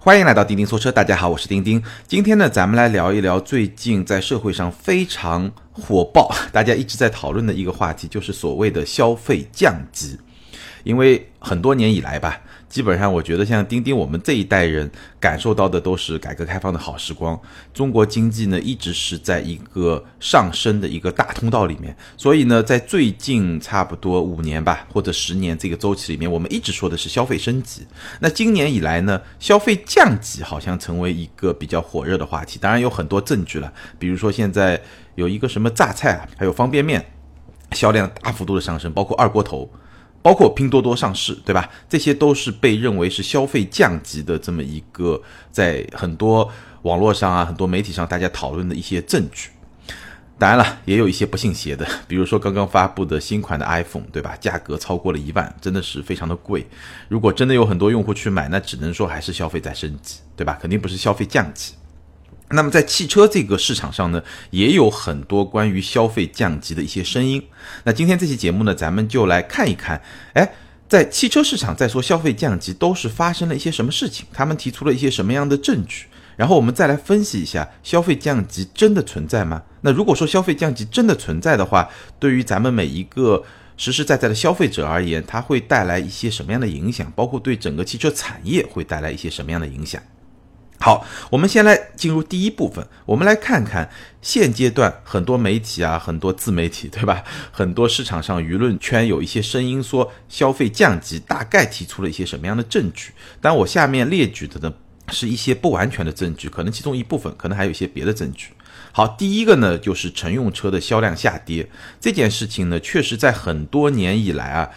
欢迎来到钉钉说车，大家好，我是钉钉。今天呢，咱们来聊一聊最近在社会上非常火爆，大家一直在讨论的一个话题，就是所谓的消费降级。因为很多年以来吧。基本上，我觉得像钉钉，我们这一代人感受到的都是改革开放的好时光。中国经济呢，一直是在一个上升的一个大通道里面。所以呢，在最近差不多五年吧，或者十年这个周期里面，我们一直说的是消费升级。那今年以来呢，消费降级好像成为一个比较火热的话题。当然有很多证据了，比如说现在有一个什么榨菜啊，还有方便面销量大幅度的上升，包括二锅头。包括拼多多上市，对吧？这些都是被认为是消费降级的这么一个，在很多网络上啊，很多媒体上大家讨论的一些证据。当然了，也有一些不信邪的，比如说刚刚发布的新款的 iPhone，对吧？价格超过了一万，真的是非常的贵。如果真的有很多用户去买，那只能说还是消费在升级，对吧？肯定不是消费降级。那么在汽车这个市场上呢，也有很多关于消费降级的一些声音。那今天这期节目呢，咱们就来看一看，哎，在汽车市场在说消费降级都是发生了一些什么事情，他们提出了一些什么样的证据，然后我们再来分析一下，消费降级真的存在吗？那如果说消费降级真的存在的话，对于咱们每一个实实在在的消费者而言，它会带来一些什么样的影响？包括对整个汽车产业会带来一些什么样的影响？好，我们先来进入第一部分，我们来看看现阶段很多媒体啊，很多自媒体，对吧？很多市场上舆论圈有一些声音说消费降级，大概提出了一些什么样的证据？但我下面列举的呢，是一些不完全的证据，可能其中一部分，可能还有一些别的证据。好，第一个呢，就是乘用车的销量下跌这件事情呢，确实在很多年以来啊，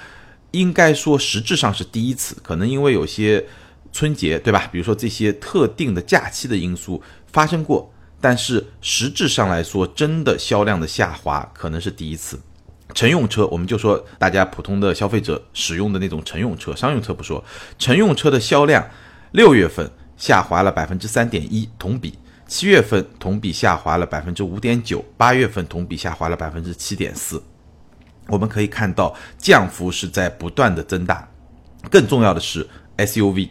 应该说实质上是第一次，可能因为有些。春节对吧？比如说这些特定的假期的因素发生过，但是实质上来说，真的销量的下滑可能是第一次。乘用车，我们就说大家普通的消费者使用的那种乘用车，商用车不说，乘用车的销量，六月份下滑了百分之三点一，同比；七月份同比下滑了百分之五点九，八月份同比下滑了百分之七点四。我们可以看到降幅是在不断的增大。更重要的是 SUV。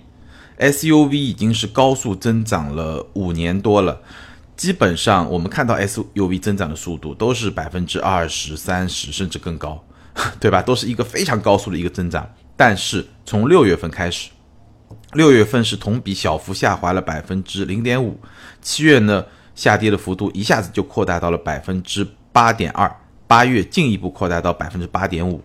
SUV 已经是高速增长了五年多了，基本上我们看到 SUV 增长的速度都是百分之二十三十甚至更高，对吧？都是一个非常高速的一个增长。但是从六月份开始，六月份是同比小幅下滑了百分之零点五，七月呢下跌的幅度一下子就扩大到了百分之八点二，八月进一步扩大到百分之八点五。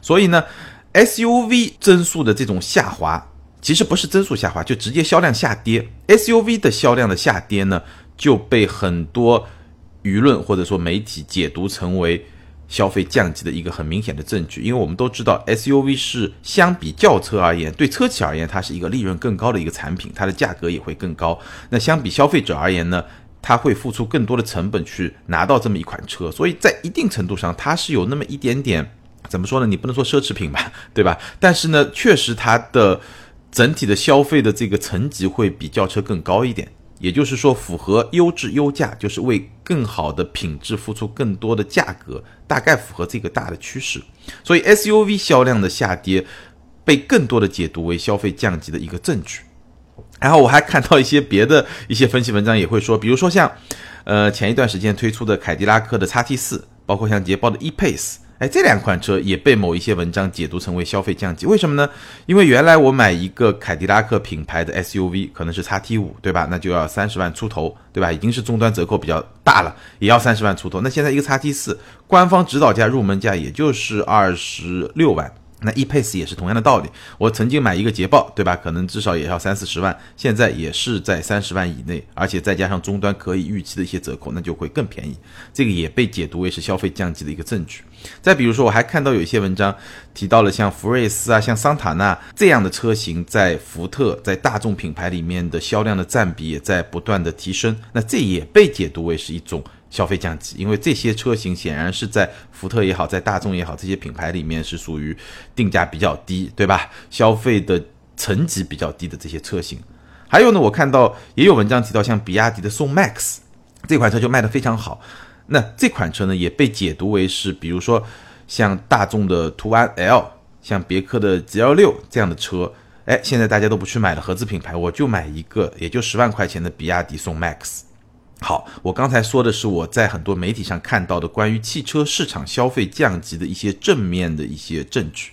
所以呢，SUV 增速的这种下滑。其实不是增速下滑，就直接销量下跌。SUV 的销量的下跌呢，就被很多舆论或者说媒体解读成为消费降级的一个很明显的证据。因为我们都知道，SUV 是相比轿车而言，对车企而言，它是一个利润更高的一个产品，它的价格也会更高。那相比消费者而言呢，它会付出更多的成本去拿到这么一款车，所以在一定程度上，它是有那么一点点怎么说呢？你不能说奢侈品吧，对吧？但是呢，确实它的。整体的消费的这个层级会比轿车更高一点，也就是说，符合优质优价，就是为更好的品质付出更多的价格，大概符合这个大的趋势。所以 SUV 销量的下跌被更多的解读为消费降级的一个证据。然后我还看到一些别的一些分析文章也会说，比如说像，呃，前一段时间推出的凯迪拉克的 XT 四，包括像捷豹的 E-Pace。哎，这两款车也被某一些文章解读成为消费降级，为什么呢？因为原来我买一个凯迪拉克品牌的 SUV，可能是 XT 五，对吧？那就要三十万出头，对吧？已经是终端折扣比较大了，也要三十万出头。那现在一个 XT 四，官方指导价入门价也就是二十六万。那 E-Pace 也是同样的道理，我曾经买一个捷豹，对吧？可能至少也要三四十万，现在也是在三十万以内，而且再加上终端可以预期的一些折扣，那就会更便宜。这个也被解读为是消费降级的一个证据。再比如说，我还看到有一些文章提到了像福睿斯啊、像桑塔纳这样的车型，在福特、在大众品牌里面的销量的占比也在不断的提升，那这也被解读为是一种。消费降级，因为这些车型显然是在福特也好，在大众也好，这些品牌里面是属于定价比较低，对吧？消费的层级比较低的这些车型。还有呢，我看到也有文章提到，像比亚迪的宋 MAX 这款车就卖得非常好。那这款车呢，也被解读为是，比如说像大众的途安 L，像别克的 GL 六这样的车，哎，现在大家都不去买了合资品牌，我就买一个也就十万块钱的比亚迪宋 MAX。好，我刚才说的是我在很多媒体上看到的关于汽车市场消费降级的一些正面的一些证据。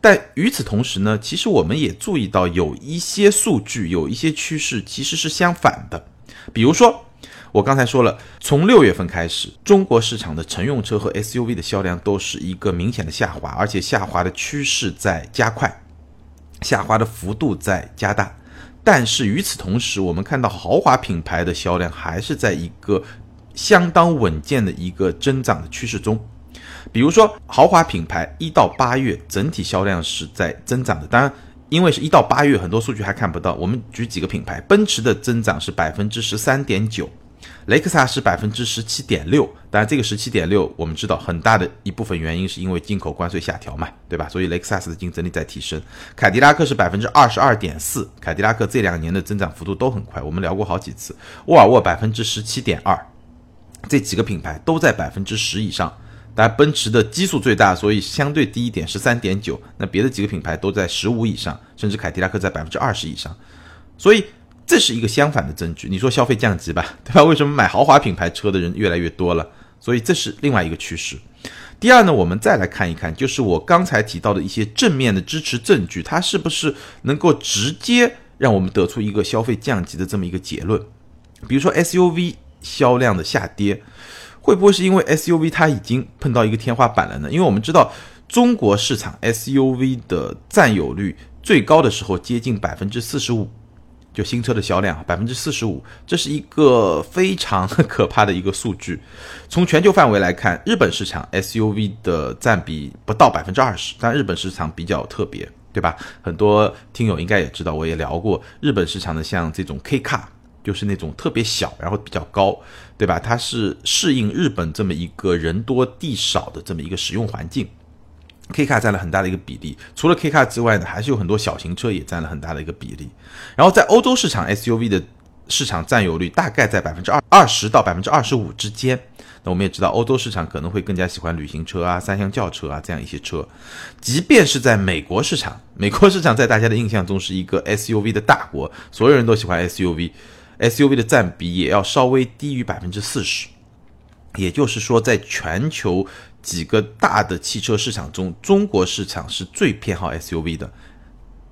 但与此同时呢，其实我们也注意到有一些数据，有一些趋势其实是相反的。比如说，我刚才说了，从六月份开始，中国市场的乘用车和 SUV 的销量都是一个明显的下滑，而且下滑的趋势在加快，下滑的幅度在加大。但是与此同时，我们看到豪华品牌的销量还是在一个相当稳健的一个增长的趋势中。比如说，豪华品牌一到八月整体销量是在增长的。当然，因为是一到八月，很多数据还看不到。我们举几个品牌，奔驰的增长是百分之十三点九，雷克萨斯百分之十七点六。当然，这个十七点六，我们知道很大的一部分原因是因为进口关税下调嘛，对吧？所以雷克萨斯的竞争力在提升。凯迪拉克是百分之二十二点四，凯迪拉克这两年的增长幅度都很快，我们聊过好几次。沃尔沃百分之十七点二，这几个品牌都在百分之十以上。当然，奔驰的基数最大，所以相对低一点，十三点九。那别的几个品牌都在十五以上，甚至凯迪拉克在百分之二十以上。所以这是一个相反的证据。你说消费降级吧，对吧？为什么买豪华品牌车的人越来越多了？所以这是另外一个趋势。第二呢，我们再来看一看，就是我刚才提到的一些正面的支持证据，它是不是能够直接让我们得出一个消费降级的这么一个结论？比如说 SUV 销量的下跌。会不会是因为 SUV 它已经碰到一个天花板了呢？因为我们知道中国市场 SUV 的占有率最高的时候接近百分之四十五，就新车的销量百分之四十五，这是一个非常 可怕的一个数据。从全球范围来看，日本市场 SUV 的占比不到百分之二十，但日本市场比较特别，对吧？很多听友应该也知道，我也聊过日本市场的像这种 K Car。就是那种特别小，然后比较高，对吧？它是适应日本这么一个人多地少的这么一个使用环境，K car 占了很大的一个比例。除了 K car 之外呢，还是有很多小型车也占了很大的一个比例。然后在欧洲市场，SUV 的市场占有率大概在百分之二二十到百分之二十五之间。那我们也知道，欧洲市场可能会更加喜欢旅行车啊、三厢轿车啊这样一些车。即便是在美国市场，美国市场在大家的印象中是一个 SUV 的大国，所有人都喜欢 SUV。SUV 的占比也要稍微低于百分之四十，也就是说，在全球几个大的汽车市场中，中国市场是最偏好 SUV 的，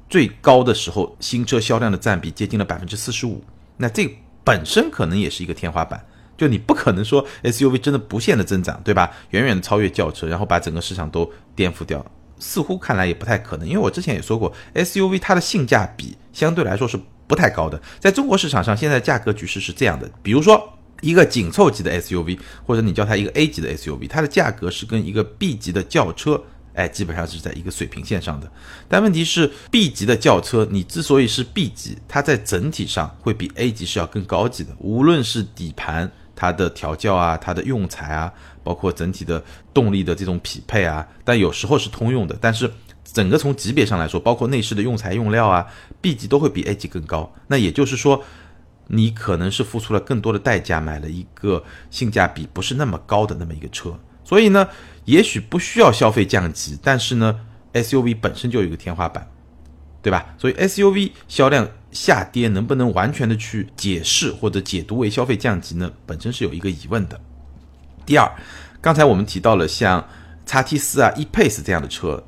最高的时候，新车销量的占比接近了百分之四十五。那这本身可能也是一个天花板，就你不可能说 SUV 真的不限的增长，对吧？远远的超越轿车，然后把整个市场都颠覆掉，似乎看来也不太可能。因为我之前也说过，SUV 它的性价比相对来说是。不太高的，在中国市场上，现在价格局势是这样的。比如说，一个紧凑级的 SUV，或者你叫它一个 A 级的 SUV，它的价格是跟一个 B 级的轿车，哎，基本上是在一个水平线上的。但问题是，B 级的轿车，你之所以是 B 级，它在整体上会比 A 级是要更高级的，无论是底盘、它的调教啊、它的用材啊，包括整体的动力的这种匹配啊，但有时候是通用的，但是。整个从级别上来说，包括内饰的用材用料啊，B 级都会比 A 级更高。那也就是说，你可能是付出了更多的代价，买了一个性价比不是那么高的那么一个车。所以呢，也许不需要消费降级，但是呢，SUV 本身就有一个天花板，对吧？所以 SUV 销量下跌能不能完全的去解释或者解读为消费降级呢？本身是有一个疑问的。第二，刚才我们提到了像叉 T 四啊、E-Pace 这样的车。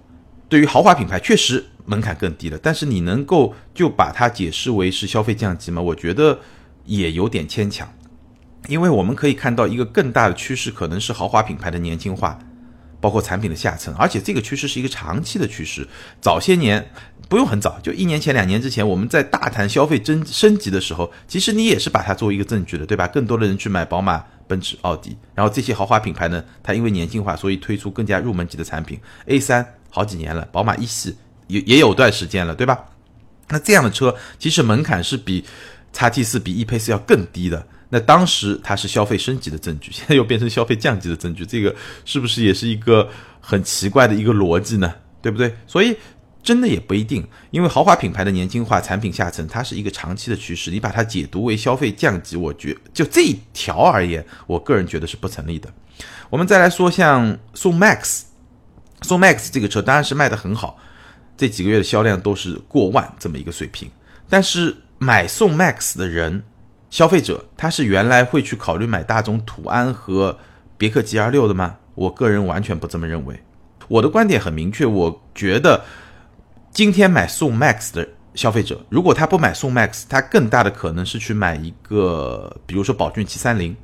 对于豪华品牌，确实门槛更低了，但是你能够就把它解释为是消费降级吗？我觉得也有点牵强，因为我们可以看到一个更大的趋势，可能是豪华品牌的年轻化，包括产品的下沉，而且这个趋势是一个长期的趋势。早些年不用很早，就一年前、两年之前，我们在大谈消费增升级的时候，其实你也是把它作为一个证据的，对吧？更多的人去买宝马、奔驰、奥迪，然后这些豪华品牌呢，它因为年轻化，所以推出更加入门级的产品 A 三。好几年了，宝马一系也也有段时间了，对吧？那这样的车其实门槛是比叉 T 四、比 E Pace 要更低的。那当时它是消费升级的证据，现在又变成消费降级的证据，这个是不是也是一个很奇怪的一个逻辑呢？对不对？所以真的也不一定，因为豪华品牌的年轻化、产品下沉，它是一个长期的趋势。你把它解读为消费降级，我觉就这一条而言，我个人觉得是不成立的。我们再来说像宋 MAX。宋 MAX 这个车当然是卖的很好，这几个月的销量都是过万这么一个水平。但是买宋 MAX 的人，消费者他是原来会去考虑买大众途安和别克 GL 六的吗？我个人完全不这么认为。我的观点很明确，我觉得今天买宋 MAX 的消费者，如果他不买宋 MAX，他更大的可能是去买一个，比如说宝骏七三零，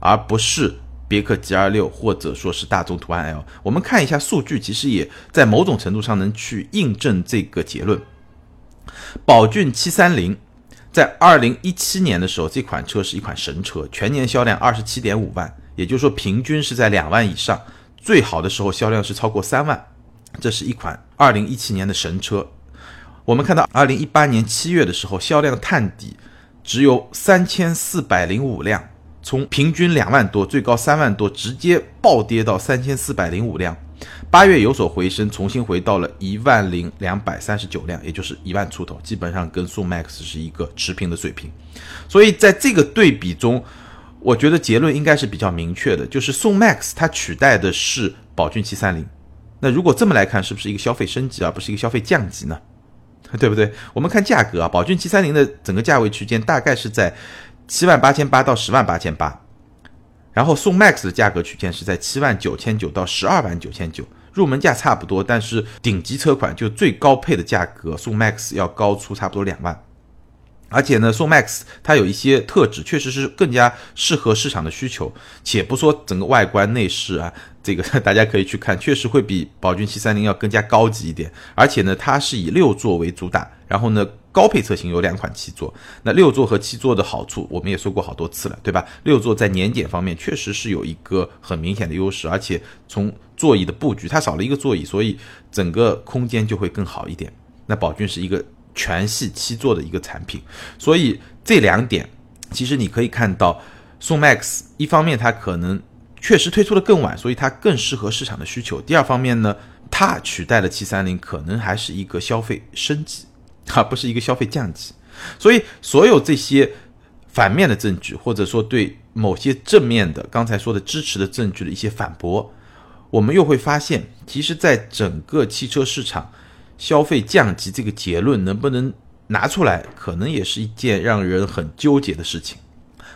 而不是别克 GL 六或者说是大众途安 L。我们看一下数据，其实也在某种程度上能去印证这个结论。宝骏七三零在二零一七年的时候，这款车是一款神车，全年销量二十七点五万，也就是说平均是在两万以上，最好的时候销量是超过三万，这是一款二零一七年的神车。我们看到二零一八年七月的时候，销量探底，只有三千四百零五辆，从平均两万多，最高三万多，直接暴跌到三千四百零五辆。八月有所回升，重新回到了一万零两百三十九辆，也就是一万出头，基本上跟宋 MAX 是一个持平的水平。所以在这个对比中，我觉得结论应该是比较明确的，就是宋 MAX 它取代的是宝骏七三零。那如果这么来看，是不是一个消费升级而不是一个消费降级呢？对不对？我们看价格啊，宝骏七三零的整个价位区间大概是在七万八千八到十万八千八。然后宋 MAX 的价格区间是在七万九千九到十二万九千九，入门价差不多，但是顶级车款就最高配的价格，宋 MAX 要高出差不多两万。而且呢，宋 MAX 它有一些特质，确实是更加适合市场的需求。且不说整个外观内饰啊，这个 大家可以去看，确实会比宝骏七三零要更加高级一点。而且呢，它是以六座为主打，然后呢。高配车型有两款七座，那六座和七座的好处我们也说过好多次了，对吧？六座在年检方面确实是有一个很明显的优势，而且从座椅的布局，它少了一个座椅，所以整个空间就会更好一点。那宝骏是一个全系七座的一个产品，所以这两点其实你可以看到，宋 MAX 一方面它可能确实推出的更晚，所以它更适合市场的需求；第二方面呢，它取代了七三零，可能还是一个消费升级。它不是一个消费降级，所以所有这些反面的证据，或者说对某些正面的刚才说的支持的证据的一些反驳，我们又会发现，其实，在整个汽车市场，消费降级这个结论能不能拿出来，可能也是一件让人很纠结的事情，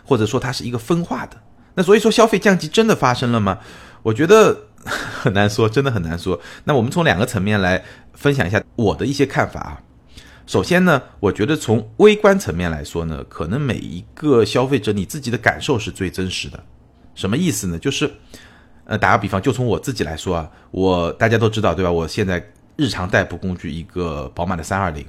或者说它是一个分化的。那所以说，消费降级真的发生了吗？我觉得很难说，真的很难说。那我们从两个层面来分享一下我的一些看法啊。首先呢，我觉得从微观层面来说呢，可能每一个消费者你自己的感受是最真实的。什么意思呢？就是，呃，打个比方，就从我自己来说啊，我大家都知道对吧？我现在日常代步工具一个宝马的三二零，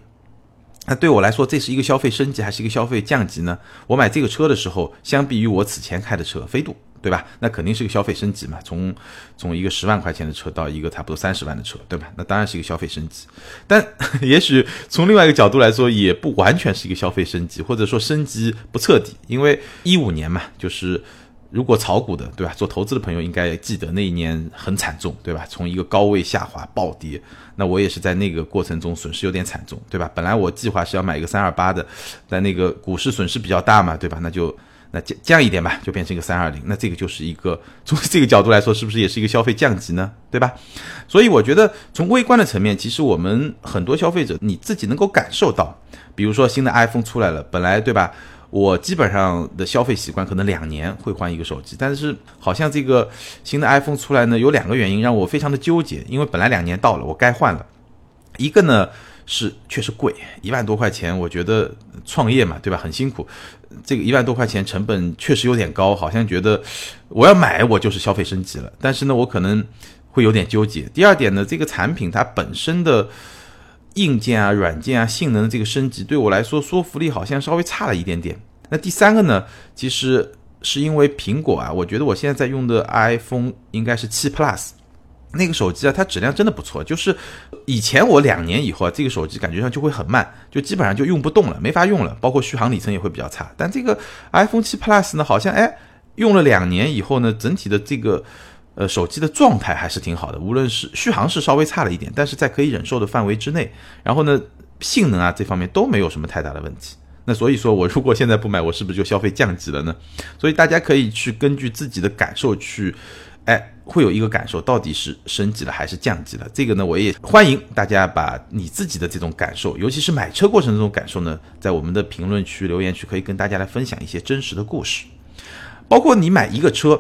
那对我来说，这是一个消费升级还是一个消费降级呢？我买这个车的时候，相比于我此前开的车飞度。对吧？那肯定是个消费升级嘛，从从一个十万块钱的车到一个差不多三十万的车，对吧？那当然是一个消费升级。但 也许从另外一个角度来说，也不完全是一个消费升级，或者说升级不彻底。因为一五年嘛，就是如果炒股的，对吧？做投资的朋友应该记得那一年很惨重，对吧？从一个高位下滑暴跌，那我也是在那个过程中损失有点惨重，对吧？本来我计划是要买一个三二八的，但那个股市损失比较大嘛，对吧？那就。那降降一点吧，就变成一个三二零，那这个就是一个从这个角度来说，是不是也是一个消费降级呢？对吧？所以我觉得从微观的层面，其实我们很多消费者你自己能够感受到，比如说新的 iPhone 出来了，本来对吧，我基本上的消费习惯可能两年会换一个手机，但是好像这个新的 iPhone 出来呢，有两个原因让我非常的纠结，因为本来两年到了，我该换了，一个呢。是确实贵，一万多块钱，我觉得创业嘛，对吧？很辛苦，这个一万多块钱成本确实有点高，好像觉得我要买我就是消费升级了。但是呢，我可能会有点纠结。第二点呢，这个产品它本身的硬件啊、软件啊、性能的这个升级，对我来说说服力好像稍微差了一点点。那第三个呢，其实是因为苹果啊，我觉得我现在在用的 iPhone 应该是七 Plus。那个手机啊，它质量真的不错。就是以前我两年以后啊，这个手机感觉上就会很慢，就基本上就用不动了，没法用了，包括续航里程也会比较差。但这个 iPhone 7 Plus 呢，好像哎用了两年以后呢，整体的这个呃手机的状态还是挺好的。无论是续航是稍微差了一点，但是在可以忍受的范围之内。然后呢，性能啊这方面都没有什么太大的问题。那所以说我如果现在不买，我是不是就消费降级了呢？所以大家可以去根据自己的感受去，哎。会有一个感受，到底是升级了还是降级了？这个呢，我也欢迎大家把你自己的这种感受，尤其是买车过程这种感受呢，在我们的评论区、留言区可以跟大家来分享一些真实的故事。包括你买一个车，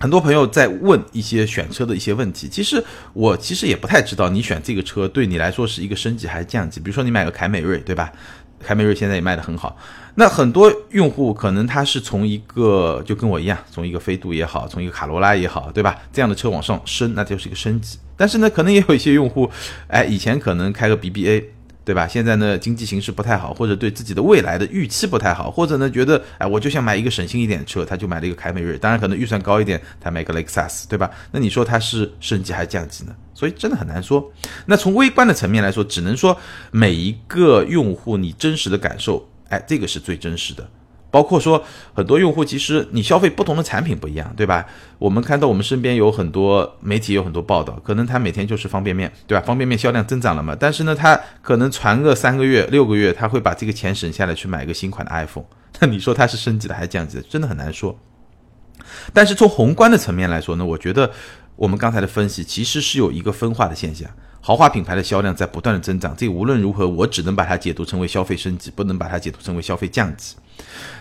很多朋友在问一些选车的一些问题，其实我其实也不太知道你选这个车对你来说是一个升级还是降级。比如说你买个凯美瑞，对吧？凯美瑞现在也卖得很好。那很多用户可能他是从一个就跟我一样，从一个飞度也好，从一个卡罗拉也好，对吧？这样的车往上升，那就是一个升级。但是呢，可能也有一些用户，哎，以前可能开个 BBA，对吧？现在呢，经济形势不太好，或者对自己的未来的预期不太好，或者呢，觉得哎，我就想买一个省心一点的车，他就买了一个凯美瑞。当然，可能预算高一点，他买个雷克萨斯，对吧？那你说他是升级还是降级呢？所以真的很难说。那从微观的层面来说，只能说每一个用户你真实的感受。哎，这个是最真实的，包括说很多用户其实你消费不同的产品不一样，对吧？我们看到我们身边有很多媒体有很多报道，可能他每天就是方便面，对吧？方便面销量增长了嘛？但是呢，他可能传个三个月、六个月，他会把这个钱省下来去买一个新款的 iPhone。那你说他是升级的还是降级的？真的很难说。但是从宏观的层面来说呢，我觉得我们刚才的分析其实是有一个分化的现象。豪华品牌的销量在不断的增长，这无论如何，我只能把它解读成为消费升级，不能把它解读成为消费降级。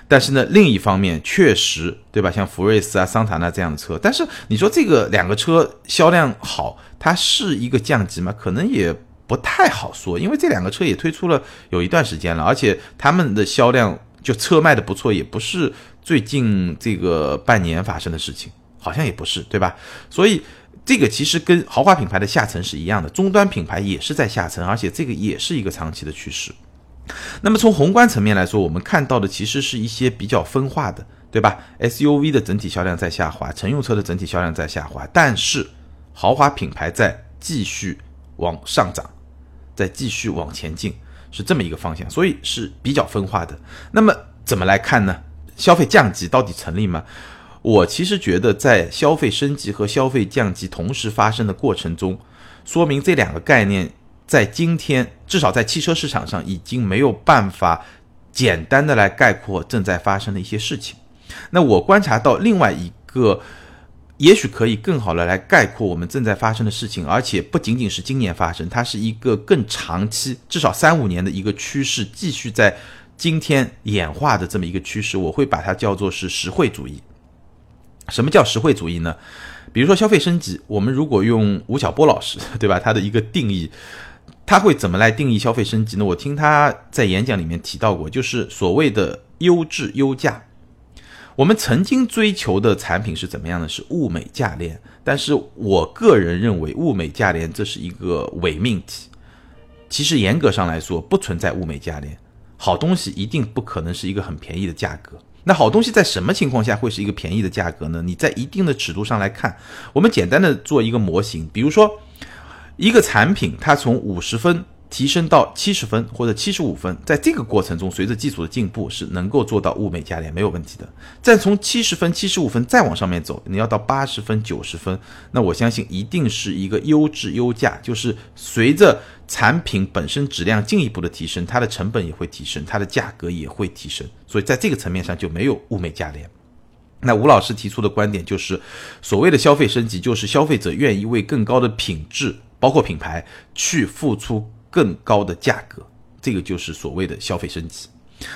但是呢，另一方面，确实，对吧？像福睿斯啊、桑塔纳这样的车，但是你说这个两个车销量好，它是一个降级吗？可能也不太好说，因为这两个车也推出了有一段时间了，而且他们的销量就车卖的不错，也不是最近这个半年发生的事情，好像也不是，对吧？所以。这个其实跟豪华品牌的下沉是一样的，终端品牌也是在下沉，而且这个也是一个长期的趋势。那么从宏观层面来说，我们看到的其实是一些比较分化的，对吧？SUV 的整体销量在下滑，乘用车的整体销量在下滑，但是豪华品牌在继续往上涨，在继续往前进，是这么一个方向，所以是比较分化的。那么怎么来看呢？消费降级到底成立吗？我其实觉得，在消费升级和消费降级同时发生的过程中，说明这两个概念在今天至少在汽车市场上已经没有办法简单的来概括正在发生的一些事情。那我观察到另外一个，也许可以更好的来概括我们正在发生的事情，而且不仅仅是今年发生，它是一个更长期，至少三五年的一个趋势，继续在今天演化的这么一个趋势，我会把它叫做是实惠主义。什么叫实惠主义呢？比如说消费升级，我们如果用吴晓波老师，对吧？他的一个定义，他会怎么来定义消费升级呢？我听他在演讲里面提到过，就是所谓的优质优价。我们曾经追求的产品是怎么样的？是物美价廉。但是我个人认为，物美价廉这是一个伪命题。其实严格上来说，不存在物美价廉。好东西一定不可能是一个很便宜的价格。那好东西在什么情况下会是一个便宜的价格呢？你在一定的尺度上来看，我们简单的做一个模型，比如说一个产品，它从五十分提升到七十分或者七十五分，在这个过程中，随着技术的进步，是能够做到物美价廉，没有问题的。再从七十分、七十五分再往上面走，你要到八十分、九十分，那我相信一定是一个优质优价，就是随着。产品本身质量进一步的提升，它的成本也会提升，它的价格也会提升，所以在这个层面上就没有物美价廉。那吴老师提出的观点就是，所谓的消费升级，就是消费者愿意为更高的品质，包括品牌，去付出更高的价格，这个就是所谓的消费升级。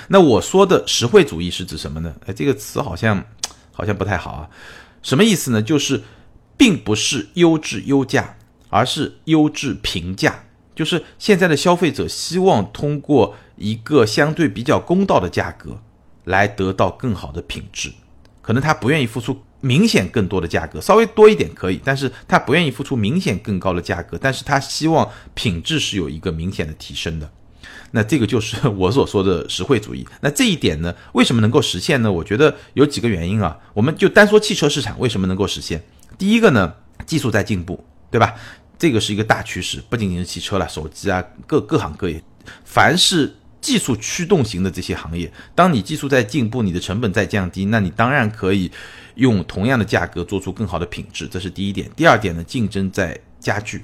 那我说的实惠主义是指什么呢？哎，这个词好像 好像不太好啊。什么意思呢？就是并不是优质优价，而是优质平价。就是现在的消费者希望通过一个相对比较公道的价格来得到更好的品质，可能他不愿意付出明显更多的价格，稍微多一点可以，但是他不愿意付出明显更高的价格，但是他希望品质是有一个明显的提升的。那这个就是我所说的实惠主义。那这一点呢，为什么能够实现呢？我觉得有几个原因啊。我们就单说汽车市场为什么能够实现，第一个呢，技术在进步，对吧？这个是一个大趋势，不仅仅是汽车了，手机啊，各各行各业，凡是技术驱动型的这些行业，当你技术在进步，你的成本在降低，那你当然可以用同样的价格做出更好的品质，这是第一点。第二点呢，竞争在加剧，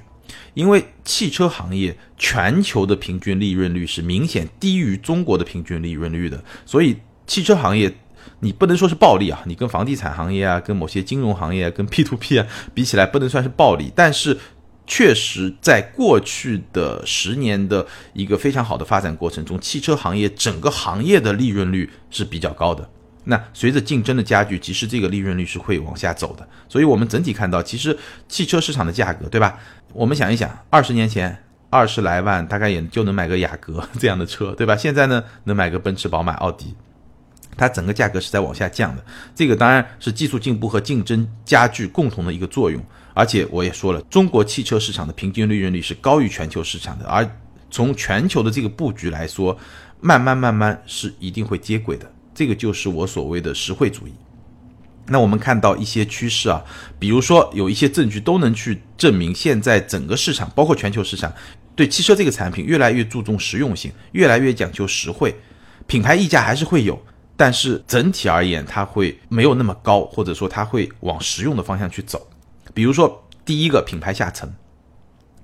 因为汽车行业全球的平均利润率是明显低于中国的平均利润率的，所以汽车行业你不能说是暴利啊，你跟房地产行业啊，跟某些金融行业、啊跟 P to P 啊比起来，不能算是暴利，但是确实在过去的十年的一个非常好的发展过程中，汽车行业整个行业的利润率是比较高的。那随着竞争的加剧，其实这个利润率是会往下走的。所以，我们整体看到，其实汽车市场的价格，对吧？我们想一想，二十年前二十来万，大概也就能买个雅阁 这样的车，对吧？现在呢，能买个奔驰、宝马、奥迪，它整个价格是在往下降的。这个当然是技术进步和竞争加剧共同的一个作用。而且我也说了，中国汽车市场的平均利润率是高于全球市场的，而从全球的这个布局来说，慢慢慢慢是一定会接轨的。这个就是我所谓的实惠主义。那我们看到一些趋势啊，比如说有一些证据都能去证明，现在整个市场，包括全球市场，对汽车这个产品越来越注重实用性，越来越讲究实惠。品牌溢价还是会有，但是整体而言，它会没有那么高，或者说它会往实用的方向去走。比如说第一个品牌下沉，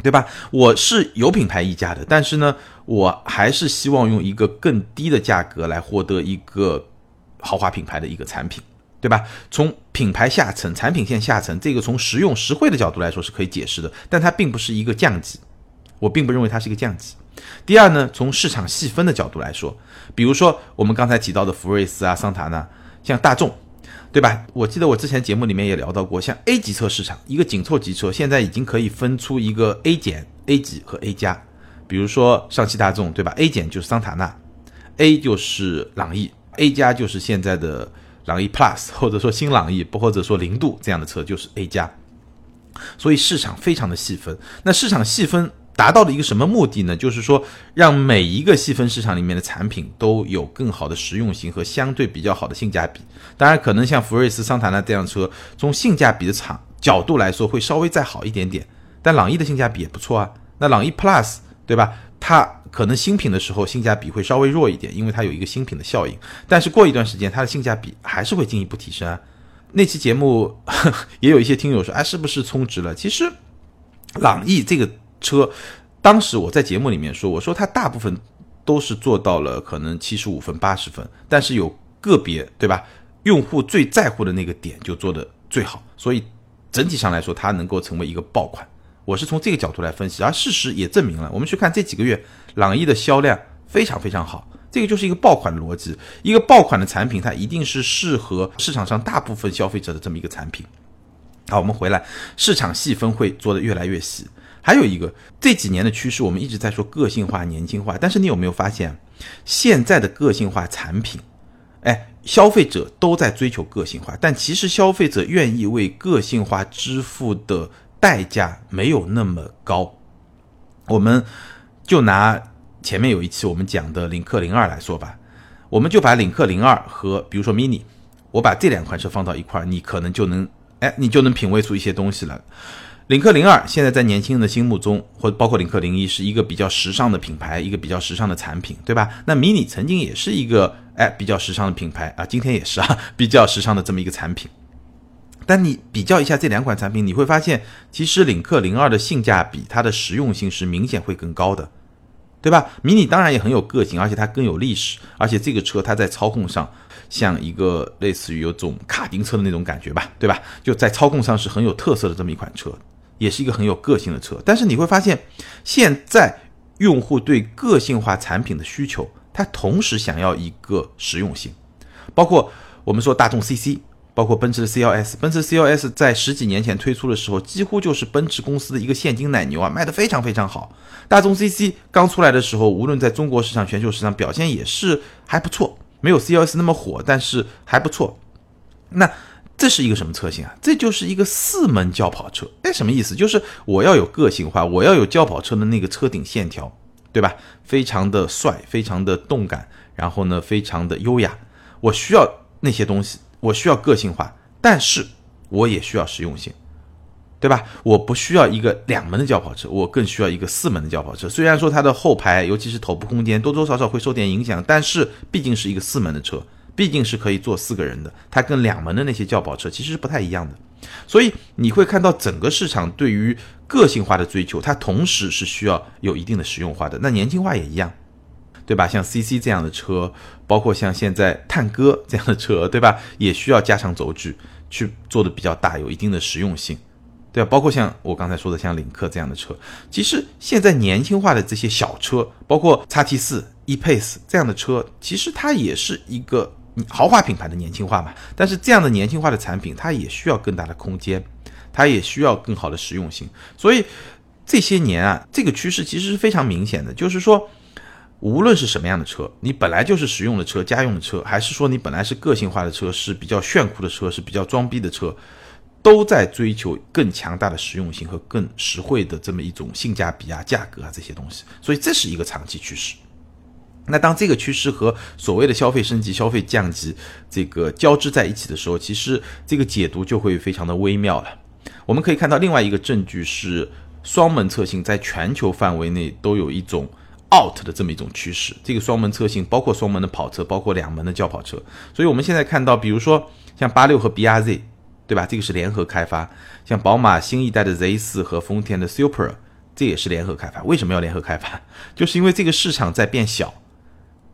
对吧？我是有品牌溢价的，但是呢。我还是希望用一个更低的价格来获得一个豪华品牌的一个产品，对吧？从品牌下沉、产品线下沉，这个从实用实惠的角度来说是可以解释的，但它并不是一个降级，我并不认为它是一个降级。第二呢，从市场细分的角度来说，比如说我们刚才提到的福睿斯啊、桑塔纳，像大众，对吧？我记得我之前节目里面也聊到过，像 A 级车市场，一个紧凑级车现在已经可以分出一个 A 减、A 级和 A 加。比如说上汽大众，对吧？A 减就是桑塔纳，A 就是朗逸，A 加就是现在的朗逸 Plus，或者说新朗逸，不或者说零度这样的车就是 A 加。所以市场非常的细分。那市场细分达到了一个什么目的呢？就是说让每一个细分市场里面的产品都有更好的实用性和相对比较好的性价比。当然，可能像福睿斯、桑塔纳这辆车，从性价比的场角度来说会稍微再好一点点。但朗逸的性价比也不错啊。那朗逸 Plus。对吧？它可能新品的时候性价比会稍微弱一点，因为它有一个新品的效应。但是过一段时间，它的性价比还是会进一步提升。啊。那期节目 也有一些听友说，哎，是不是充值了？其实，朗逸这个车，当时我在节目里面说，我说它大部分都是做到了可能七十五分、八十分，但是有个别，对吧？用户最在乎的那个点就做的最好，所以整体上来说，它能够成为一个爆款。我是从这个角度来分析，而事实也证明了。我们去看这几个月，朗逸的销量非常非常好，这个就是一个爆款的逻辑。一个爆款的产品，它一定是适合市场上大部分消费者的这么一个产品。好，我们回来，市场细分会做得越来越细。还有一个，这几年的趋势，我们一直在说个性化、年轻化，但是你有没有发现，现在的个性化产品，哎，消费者都在追求个性化，但其实消费者愿意为个性化支付的。代价没有那么高，我们就拿前面有一期我们讲的领克零二来说吧，我们就把领克零二和比如说 mini，我把这两款车放到一块儿，你可能就能，哎，你就能品味出一些东西了。领克零二现在在年轻人的心目中，或包括领克零一，是一个比较时尚的品牌，一个比较时尚的产品，对吧？那 mini 曾经也是一个哎比较时尚的品牌啊，今天也是啊，比较时尚的这么一个产品。但你比较一下这两款产品，你会发现，其实领克零二的性价比，它的实用性是明显会更高的，对吧？迷你当然也很有个性，而且它更有历史，而且这个车它在操控上像一个类似于有种卡丁车的那种感觉吧，对吧？就在操控上是很有特色的这么一款车，也是一个很有个性的车。但是你会发现，现在用户对个性化产品的需求，它同时想要一个实用性，包括我们说大众 CC。包括奔驰的 CLS，奔驰 CLS 在十几年前推出的时候，几乎就是奔驰公司的一个现金奶牛啊，卖的非常非常好。大众 CC 刚出来的时候，无论在中国市场、全球市场表现也是还不错，没有 CLS 那么火，但是还不错。那这是一个什么车型啊？这就是一个四门轿跑车。哎，什么意思？就是我要有个性化，我要有轿跑车的那个车顶线条，对吧？非常的帅，非常的动感，然后呢，非常的优雅。我需要那些东西。我需要个性化，但是我也需要实用性，对吧？我不需要一个两门的轿跑车，我更需要一个四门的轿跑车。虽然说它的后排，尤其是头部空间多多少少会受点影响，但是毕竟是一个四门的车，毕竟是可以坐四个人的。它跟两门的那些轿跑车其实是不太一样的。所以你会看到整个市场对于个性化的追求，它同时是需要有一定的实用化的。那年轻化也一样。对吧？像 CC 这样的车，包括像现在探歌这样的车，对吧？也需要加长轴距去做的比较大，有一定的实用性，对吧？包括像我刚才说的像领克这样的车，其实现在年轻化的这些小车，包括 x T 四、e-Pace 这样的车，其实它也是一个豪华品牌的年轻化嘛。但是这样的年轻化的产品，它也需要更大的空间，它也需要更好的实用性。所以这些年啊，这个趋势其实是非常明显的，就是说。无论是什么样的车，你本来就是实用的车、家用的车，还是说你本来是个性化的车、是比较炫酷的车、是比较装逼的车，都在追求更强大的实用性和更实惠的这么一种性价比啊、价格啊这些东西。所以这是一个长期趋势。那当这个趋势和所谓的消费升级、消费降级这个交织在一起的时候，其实这个解读就会非常的微妙了。我们可以看到另外一个证据是，双门车型在全球范围内都有一种。out 的这么一种趋势，这个双门车型包括双门的跑车，包括两门的轿跑车。所以我们现在看到，比如说像八六和 B R Z，对吧？这个是联合开发。像宝马新一代的 Z 四和丰田的 Super，这也是联合开发。为什么要联合开发？就是因为这个市场在变小，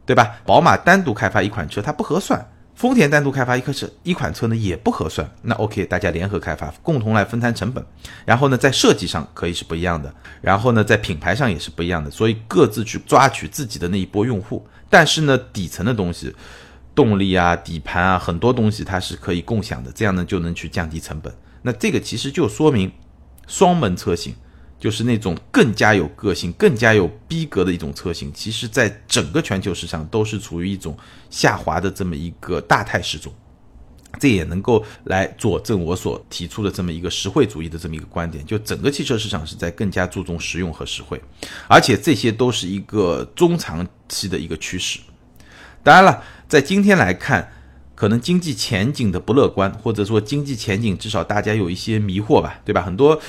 对吧？宝马单独开发一款车，它不合算。丰田单独开发一颗车一款车呢也不合算，那 OK，大家联合开发，共同来分摊成本，然后呢在设计上可以是不一样的，然后呢在品牌上也是不一样的，所以各自去抓取自己的那一波用户，但是呢底层的东西，动力啊、底盘啊很多东西它是可以共享的，这样呢就能去降低成本。那这个其实就说明双门车型。就是那种更加有个性、更加有逼格的一种车型，其实在整个全球市场都是处于一种下滑的这么一个大态势中，这也能够来佐证我所提出的这么一个实惠主义的这么一个观点，就整个汽车市场是在更加注重实用和实惠，而且这些都是一个中长期的一个趋势。当然了，在今天来看，可能经济前景的不乐观，或者说经济前景至少大家有一些迷惑吧，对吧？很多。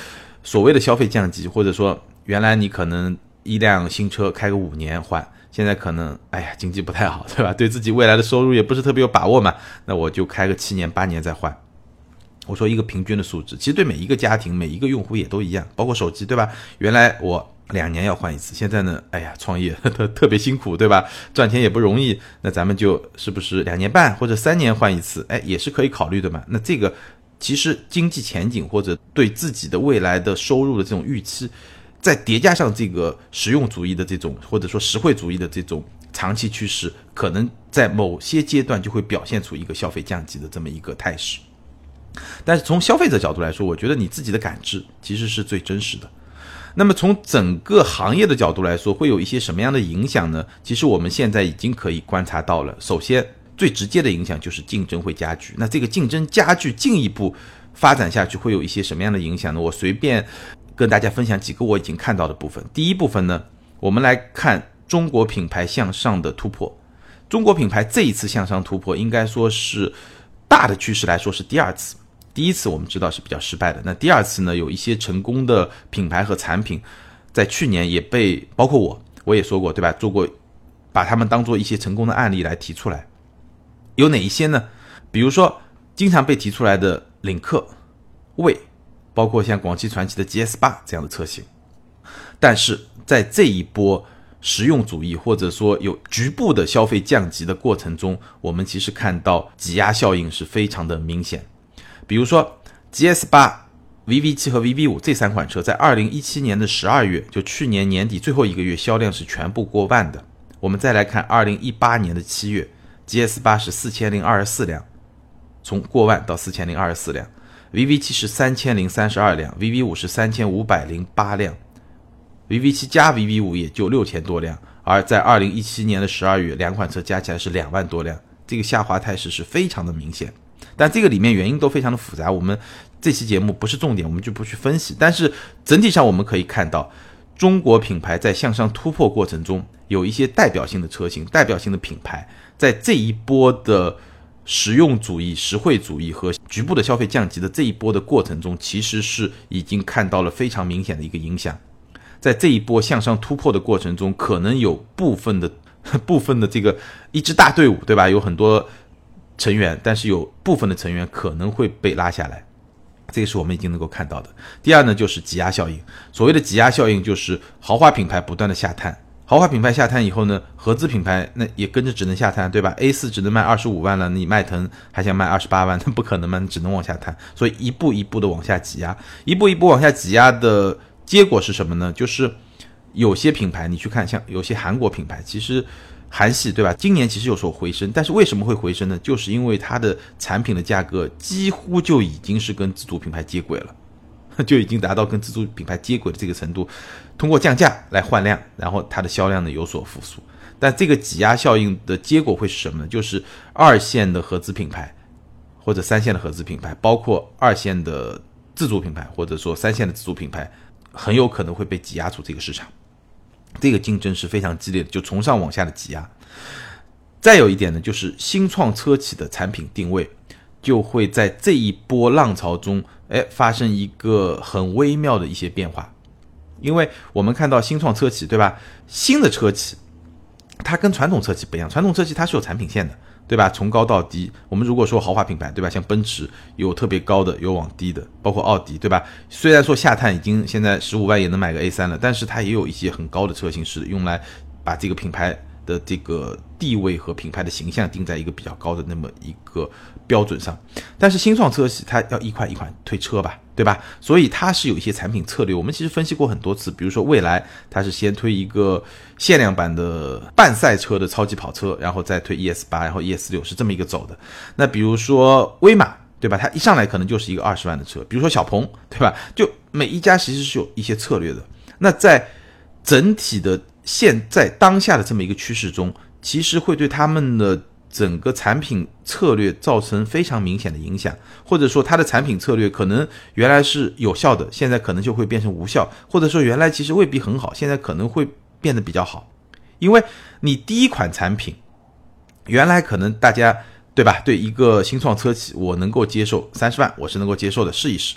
所谓的消费降级，或者说原来你可能一辆新车开个五年换，现在可能哎呀经济不太好，对吧？对自己未来的收入也不是特别有把握嘛，那我就开个七年八年再换。我说一个平均的数值，其实对每一个家庭每一个用户也都一样，包括手机，对吧？原来我两年要换一次，现在呢，哎呀创业 特特别辛苦，对吧？赚钱也不容易，那咱们就是不是两年半或者三年换一次，哎也是可以考虑的嘛。那这个。其实经济前景或者对自己的未来的收入的这种预期，再叠加上这个实用主义的这种或者说实惠主义的这种长期趋势，可能在某些阶段就会表现出一个消费降级的这么一个态势。但是从消费者角度来说，我觉得你自己的感知其实是最真实的。那么从整个行业的角度来说，会有一些什么样的影响呢？其实我们现在已经可以观察到了。首先。最直接的影响就是竞争会加剧，那这个竞争加剧进一步发展下去会有一些什么样的影响呢？我随便跟大家分享几个我已经看到的部分。第一部分呢，我们来看中国品牌向上的突破。中国品牌这一次向上突破，应该说是大的趋势来说是第二次。第一次我们知道是比较失败的，那第二次呢，有一些成功的品牌和产品，在去年也被包括我我也说过对吧？做过把他们当做一些成功的案例来提出来。有哪一些呢？比如说，经常被提出来的领克、魏，包括像广汽传祺的 GS 八这样的车型。但是在这一波实用主义或者说有局部的消费降级的过程中，我们其实看到挤压效应是非常的明显。比如说 GS 八、VV 七和 VV 五这三款车，在二零一七年的十二月，就去年年底最后一个月，销量是全部过万的。我们再来看二零一八年的七月。GS 八是四千零二十四辆，从过万到四千零二十四辆；VV 七是三千零三十二辆；VV 五是三千五百零八辆；VV 七加 VV 五也就六千多辆。而在二零一七年的十二月，两款车加起来是两万多辆，这个下滑态势是非常的明显。但这个里面原因都非常的复杂，我们这期节目不是重点，我们就不去分析。但是整体上我们可以看到，中国品牌在向上突破过程中，有一些代表性的车型、代表性的品牌。在这一波的实用主义、实惠主义和局部的消费降级的这一波的过程中，其实是已经看到了非常明显的一个影响。在这一波向上突破的过程中，可能有部分的、部分的这个一支大队伍，对吧？有很多成员，但是有部分的成员可能会被拉下来，这个是我们已经能够看到的。第二呢，就是挤压效应。所谓的挤压效应，就是豪华品牌不断的下探。豪华品牌下探以后呢，合资品牌那也跟着只能下探，对吧？A 四只能卖二十五万了，你迈腾还想卖二十八万，那不可能嘛，你 只能往下探。所以一步一步的往下挤压，一步一步往下挤压的结果是什么呢？就是有些品牌你去看，像有些韩国品牌，其实韩系对吧？今年其实有所回升，但是为什么会回升呢？就是因为它的产品的价格几乎就已经是跟自主品牌接轨了。就已经达到跟自主品牌接轨的这个程度，通过降价来换量，然后它的销量呢有所复苏。但这个挤压效应的结果会是什么呢？就是二线的合资品牌或者三线的合资品牌，包括二线的自主品牌或者说三线的自主品牌，很有可能会被挤压出这个市场。这个竞争是非常激烈的，就从上往下的挤压。再有一点呢，就是新创车企的产品定位。就会在这一波浪潮中，哎，发生一个很微妙的一些变化，因为我们看到新创车企，对吧？新的车企，它跟传统车企不一样，传统车企它是有产品线的，对吧？从高到低，我们如果说豪华品牌，对吧？像奔驰有特别高的，有往低的，包括奥迪，对吧？虽然说下探已经现在十五万也能买个 A 三了，但是它也有一些很高的车型是用来把这个品牌。的这个地位和品牌的形象定在一个比较高的那么一个标准上，但是新创车企它要一款一款推车吧，对吧？所以它是有一些产品策略。我们其实分析过很多次，比如说蔚来，它是先推一个限量版的半赛车的超级跑车，然后再推 ES 八，然后 ES 六是这么一个走的。那比如说威马，对吧？它一上来可能就是一个二十万的车。比如说小鹏，对吧？就每一家其实是有一些策略的。那在整体的。现在当下的这么一个趋势中，其实会对他们的整个产品策略造成非常明显的影响，或者说它的产品策略可能原来是有效的，现在可能就会变成无效，或者说原来其实未必很好，现在可能会变得比较好，因为你第一款产品原来可能大家对吧？对一个新创车企，我能够接受三十万，我是能够接受的，试一试。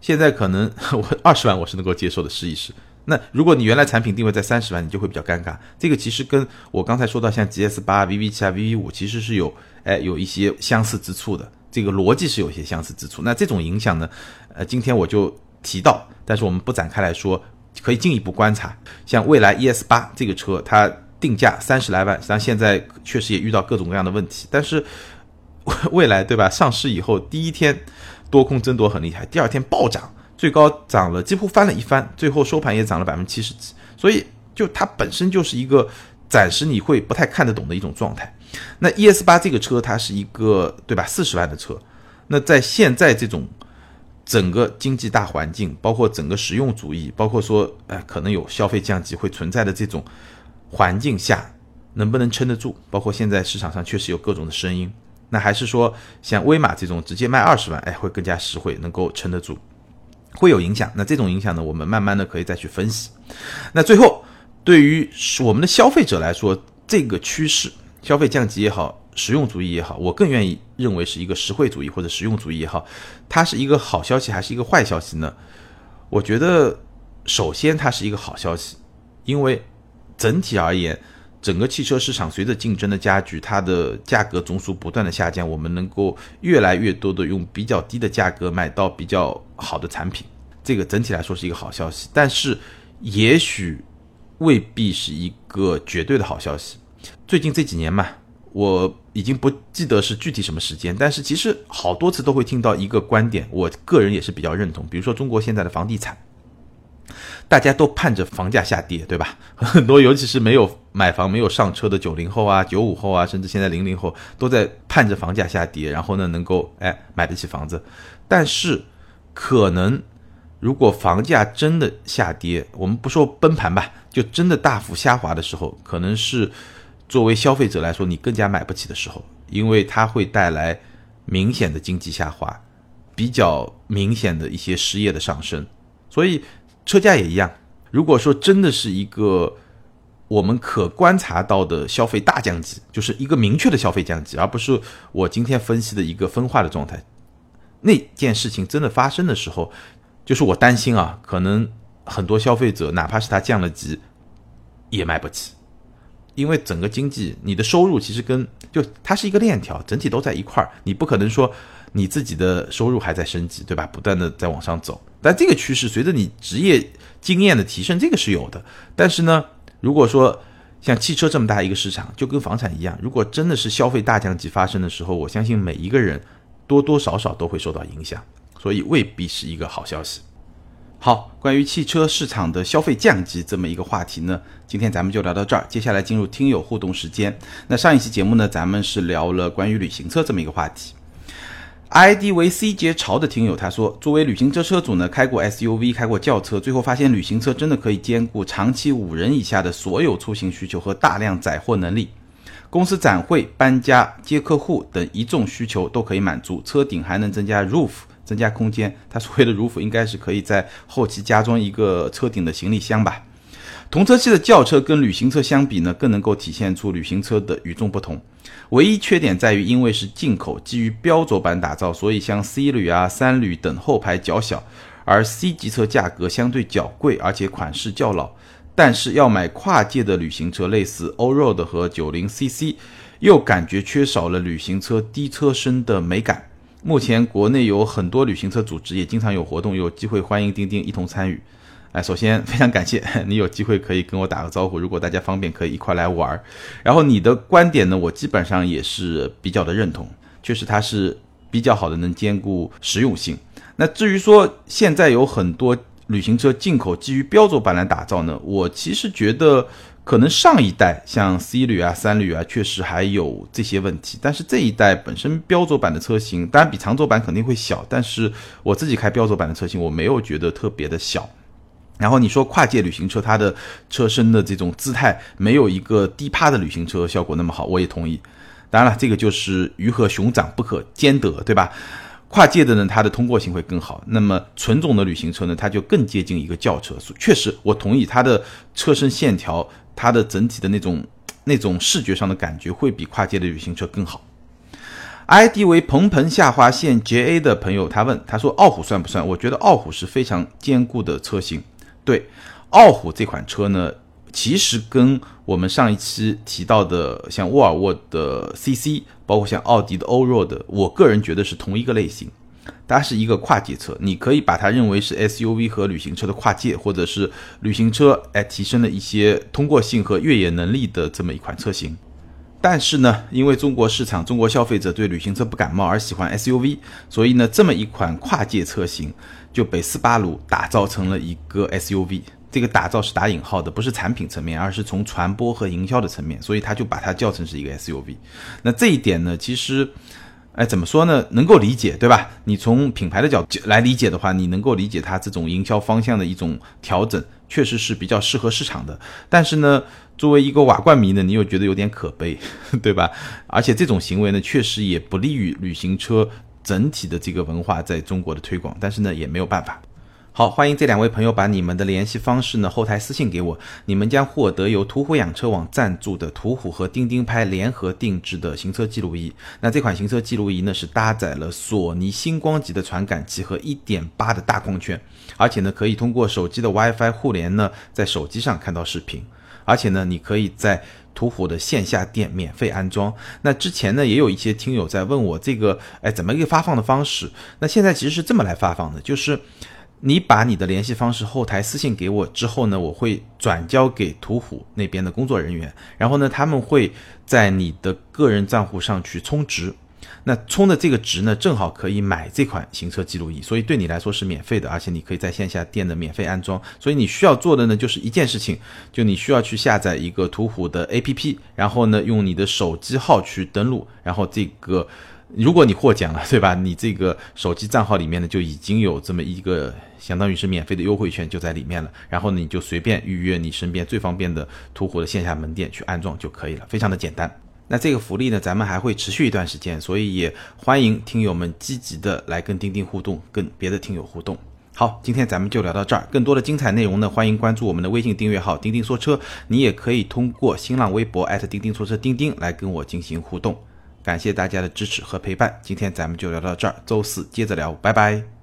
现在可能 我二十万我是能够接受的，试一试。那如果你原来产品定位在三十万，你就会比较尴尬。这个其实跟我刚才说到像 GS 八、VV 七啊、VV 五其实是有哎有一些相似之处的，这个逻辑是有些相似之处。那这种影响呢，呃，今天我就提到，但是我们不展开来说，可以进一步观察。像蔚来 ES 八这个车，它定价三十来万，实际上现在确实也遇到各种各样的问题。但是未来对吧？上市以后第一天多空争夺很厉害，第二天暴涨。最高涨了，几乎翻了一番，最后收盘也涨了百分之七十几，所以就它本身就是一个暂时你会不太看得懂的一种状态。那 ES 八这个车它是一个对吧四十万的车，那在现在这种整个经济大环境，包括整个实用主义，包括说哎可能有消费降级会存在的这种环境下，能不能撑得住？包括现在市场上确实有各种的声音，那还是说像威马这种直接卖二十万，哎会更加实惠，能够撑得住？会有影响，那这种影响呢，我们慢慢的可以再去分析。那最后，对于我们的消费者来说，这个趋势，消费降级也好，实用主义也好，我更愿意认为是一个实惠主义或者实用主义也好，它是一个好消息还是一个坏消息呢？我觉得，首先它是一个好消息，因为整体而言。整个汽车市场随着竞争的加剧，它的价格总数不断的下降，我们能够越来越多的用比较低的价格买到比较好的产品，这个整体来说是一个好消息。但是，也许未必是一个绝对的好消息。最近这几年嘛，我已经不记得是具体什么时间，但是其实好多次都会听到一个观点，我个人也是比较认同。比如说中国现在的房地产。大家都盼着房价下跌，对吧？很多，尤其是没有买房、没有上车的九零后啊、九五后啊，甚至现在零零后，都在盼着房价下跌，然后呢，能够哎买得起房子。但是，可能如果房价真的下跌，我们不说崩盘吧，就真的大幅下滑的时候，可能是作为消费者来说，你更加买不起的时候，因为它会带来明显的经济下滑，比较明显的一些失业的上升，所以。车价也一样。如果说真的是一个我们可观察到的消费大降级，就是一个明确的消费降级，而不是我今天分析的一个分化的状态。那件事情真的发生的时候，就是我担心啊，可能很多消费者哪怕是他降了级，也买不起，因为整个经济，你的收入其实跟就它是一个链条，整体都在一块儿，你不可能说。你自己的收入还在升级，对吧？不断的在往上走，但这个趋势随着你职业经验的提升，这个是有的。但是呢，如果说像汽车这么大一个市场，就跟房产一样，如果真的是消费大降级发生的时候，我相信每一个人多多少少都会受到影响，所以未必是一个好消息。好，关于汽车市场的消费降级这么一个话题呢，今天咱们就聊到这儿。接下来进入听友互动时间。那上一期节目呢，咱们是聊了关于旅行车这么一个话题。ID 为 C 节潮的听友他说，作为旅行车车主呢，开过 SUV，开过轿车，最后发现旅行车真的可以兼顾长期五人以下的所有出行需求和大量载货能力。公司展会、搬家、接客户等一众需求都可以满足，车顶还能增加 roof。增加空间，它所谓的如 f 应该是可以在后期加装一个车顶的行李箱吧。同车系的轿车跟旅行车相比呢，更能够体现出旅行车的与众不同。唯一缺点在于，因为是进口，基于标轴版打造，所以像 C 旅啊、三旅等后排较小，而 C 级车价格相对较贵，而且款式较老。但是要买跨界的旅行车，类似欧 road 和九零 CC，又感觉缺少了旅行车低车身的美感。目前国内有很多旅行车组织，也经常有活动，有机会欢迎钉钉一同参与。哎，首先 非常感谢 你有机会可以跟我打个招呼，如果大家方便可以一块来玩儿。然后你的观点呢，我基本上也是比较的认同，确实它是比较好的，能兼顾实用性。那至于说现在有很多旅行车进口基于标准版来打造呢，我其实觉得。可能上一代像 C 旅啊、三旅啊，确实还有这些问题。但是这一代本身标轴版的车型，当然比长轴版肯定会小，但是我自己开标轴版的车型，我没有觉得特别的小。然后你说跨界旅行车，它的车身的这种姿态没有一个低趴的旅行车效果那么好，我也同意。当然了，这个就是鱼和熊掌不可兼得，对吧？跨界的呢，它的通过性会更好。那么纯种的旅行车呢，它就更接近一个轿车。确实，我同意它的车身线条。它的整体的那种那种视觉上的感觉会比跨界的旅行车更好。ID 为蓬蓬下划线 JA 的朋友，他问他说：“傲虎算不算？”我觉得傲虎是非常坚固的车型。对，傲虎这款车呢，其实跟我们上一期提到的像沃尔沃的 CC，包括像奥迪的欧若的，我个人觉得是同一个类型。它是一个跨界车，你可以把它认为是 SUV 和旅行车的跨界，或者是旅行车哎提升了一些通过性和越野能力的这么一款车型。但是呢，因为中国市场中国消费者对旅行车不感冒而喜欢 SUV，所以呢，这么一款跨界车型就被斯巴鲁打造成了一个 SUV。这个打造是打引号的，不是产品层面，而是从传播和营销的层面，所以他就把它叫成是一个 SUV。那这一点呢，其实。哎，怎么说呢？能够理解，对吧？你从品牌的角度来理解的话，你能够理解它这种营销方向的一种调整，确实是比较适合市场的。但是呢，作为一个瓦罐迷呢，你又觉得有点可悲，对吧？而且这种行为呢，确实也不利于旅行车整体的这个文化在中国的推广。但是呢，也没有办法。好，欢迎这两位朋友把你们的联系方式呢后台私信给我，你们将获得由途虎养车网赞助的途虎和钉钉拍联合定制的行车记录仪。那这款行车记录仪呢是搭载了索尼星光级的传感器和1.8的大光圈，而且呢可以通过手机的 WiFi 互联呢在手机上看到视频，而且呢你可以在途虎的线下店免费安装。那之前呢也有一些听友在问我这个哎怎么一个发放的方式？那现在其实是这么来发放的，就是。你把你的联系方式后台私信给我之后呢，我会转交给途虎那边的工作人员，然后呢，他们会在你的个人账户上去充值，那充的这个值呢，正好可以买这款行车记录仪，所以对你来说是免费的，而且你可以在线下店的免费安装。所以你需要做的呢，就是一件事情，就你需要去下载一个途虎的 APP，然后呢，用你的手机号去登录，然后这个。如果你获奖了，对吧？你这个手机账号里面呢，就已经有这么一个相当于是免费的优惠券就在里面了。然后呢，你就随便预约你身边最方便的途虎的线下门店去安装就可以了，非常的简单。那这个福利呢，咱们还会持续一段时间，所以也欢迎听友们积极的来跟钉钉互动，跟别的听友互动。好，今天咱们就聊到这儿。更多的精彩内容呢，欢迎关注我们的微信订阅号“钉钉说车”，你也可以通过新浪微博钉钉说车钉钉来跟我进行互动。感谢大家的支持和陪伴，今天咱们就聊到这儿，周四接着聊，拜拜。